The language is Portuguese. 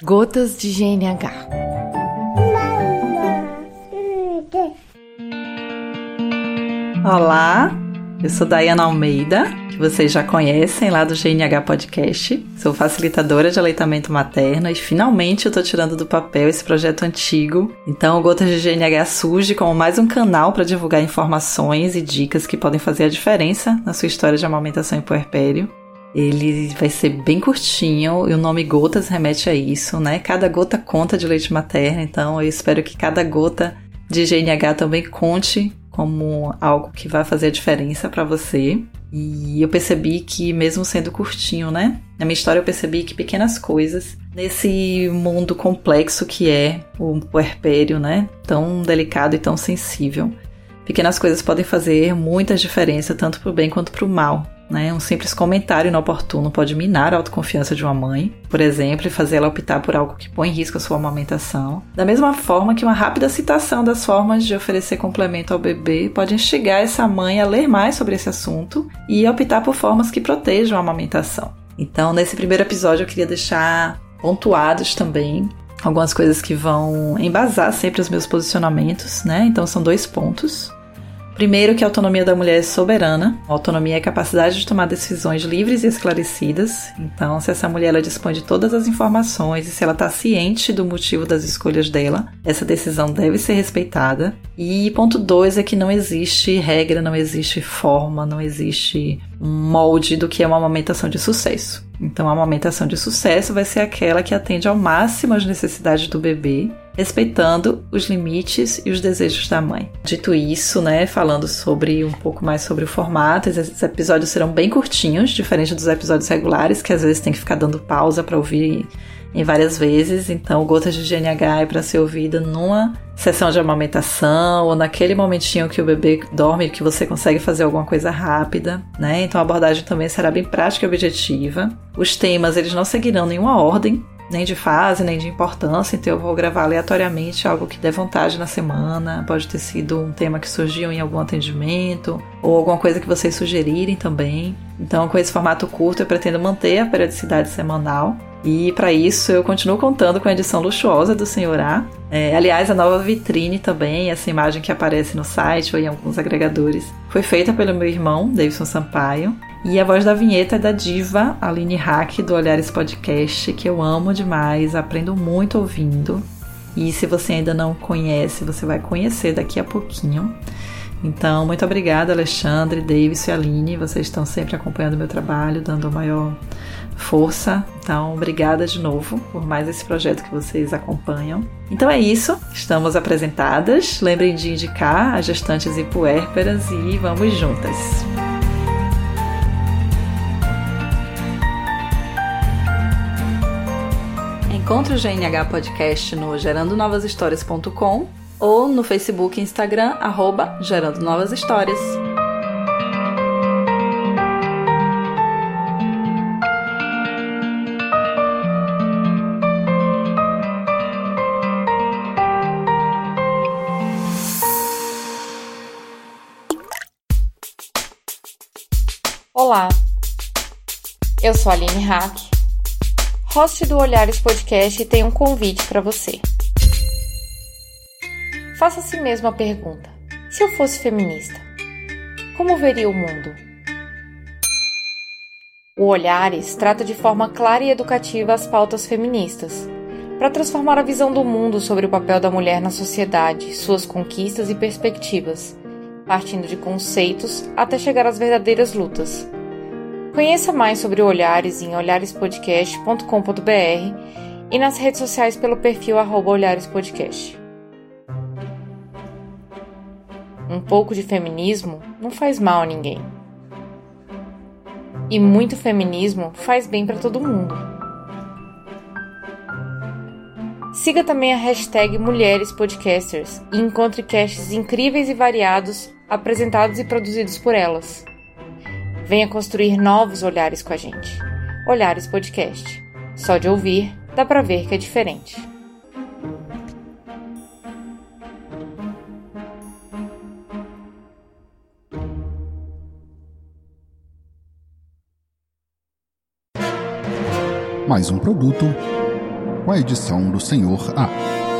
Gotas de GNH. Olá, eu sou Dayana Almeida, que vocês já conhecem lá do GNH Podcast. Sou facilitadora de aleitamento materno e finalmente eu tô tirando do papel esse projeto antigo. Então, o Gotas de GNH surge como mais um canal para divulgar informações e dicas que podem fazer a diferença na sua história de amamentação e puerpério. Ele vai ser bem curtinho e o nome Gotas remete a isso, né? Cada gota conta de leite materno, então eu espero que cada gota de GNH também conte como algo que vai fazer a diferença para você. E eu percebi que, mesmo sendo curtinho, né? Na minha história, eu percebi que pequenas coisas nesse mundo complexo que é o puerpério, né? Tão delicado e tão sensível. Pequenas coisas podem fazer muita diferença, tanto para o bem quanto para o mal. Né? Um simples comentário inoportuno pode minar a autoconfiança de uma mãe, por exemplo, e fazer ela optar por algo que põe em risco a sua amamentação. Da mesma forma que uma rápida citação das formas de oferecer complemento ao bebê pode instigar essa mãe a ler mais sobre esse assunto e optar por formas que protejam a amamentação. Então, nesse primeiro episódio, eu queria deixar pontuados também algumas coisas que vão embasar sempre os meus posicionamentos, né? Então, são dois pontos. Primeiro, que a autonomia da mulher é soberana. A autonomia é a capacidade de tomar decisões livres e esclarecidas. Então, se essa mulher ela dispõe de todas as informações e se ela está ciente do motivo das escolhas dela, essa decisão deve ser respeitada. E ponto dois é que não existe regra, não existe forma, não existe molde do que é uma amamentação de sucesso. Então, a amamentação de sucesso vai ser aquela que atende ao máximo às necessidades do bebê respeitando os limites e os desejos da mãe. Dito isso, né, falando sobre um pouco mais sobre o formato, esses episódios serão bem curtinhos, diferente dos episódios regulares, que às vezes tem que ficar dando pausa para ouvir em várias vezes. Então, Gotas de GNH é para ser ouvida numa sessão de amamentação ou naquele momentinho que o bebê dorme, que você consegue fazer alguma coisa rápida, né? Então, a abordagem também será bem prática e objetiva. Os temas, eles não seguirão nenhuma ordem, nem de fase, nem de importância, então eu vou gravar aleatoriamente algo que dê vontade na semana. Pode ter sido um tema que surgiu em algum atendimento, ou alguma coisa que vocês sugerirem também. Então, com esse formato curto, eu pretendo manter a periodicidade semanal. E para isso eu continuo contando com a edição luxuosa do Senhor A. É, aliás, a nova vitrine também, essa imagem que aparece no site ou em alguns agregadores, foi feita pelo meu irmão, Davidson Sampaio. E a voz da vinheta é da diva Aline Hack do Olhares Podcast, que eu amo demais, aprendo muito ouvindo. E se você ainda não conhece, você vai conhecer daqui a pouquinho. Então, muito obrigada, Alexandre, Davis e Aline. Vocês estão sempre acompanhando meu trabalho, dando a maior força. Então, obrigada de novo por mais esse projeto que vocês acompanham. Então é isso, estamos apresentadas. Lembrem de indicar as gestantes e puérperas e vamos juntas. Encontre o GNH Podcast no gerandonovashistórias.com ou no Facebook e Instagram, arroba Gerando Novas Histórias. Olá, eu sou a Aline Hack host do Olhares Podcast, tem um convite para você. Faça a si mesmo a pergunta: se eu fosse feminista, como veria o mundo? O Olhares trata de forma clara e educativa as pautas feministas, para transformar a visão do mundo sobre o papel da mulher na sociedade, suas conquistas e perspectivas, partindo de conceitos até chegar às verdadeiras lutas. Conheça mais sobre Olhares em olharespodcast.com.br e nas redes sociais pelo perfil olharespodcast. Um pouco de feminismo não faz mal a ninguém. E muito feminismo faz bem para todo mundo. Siga também a hashtag Mulheres Podcasters e encontre casts incríveis e variados apresentados e produzidos por elas. Venha construir novos olhares com a gente. Olhares Podcast. Só de ouvir, dá pra ver que é diferente. Mais um produto com a edição do Senhor A.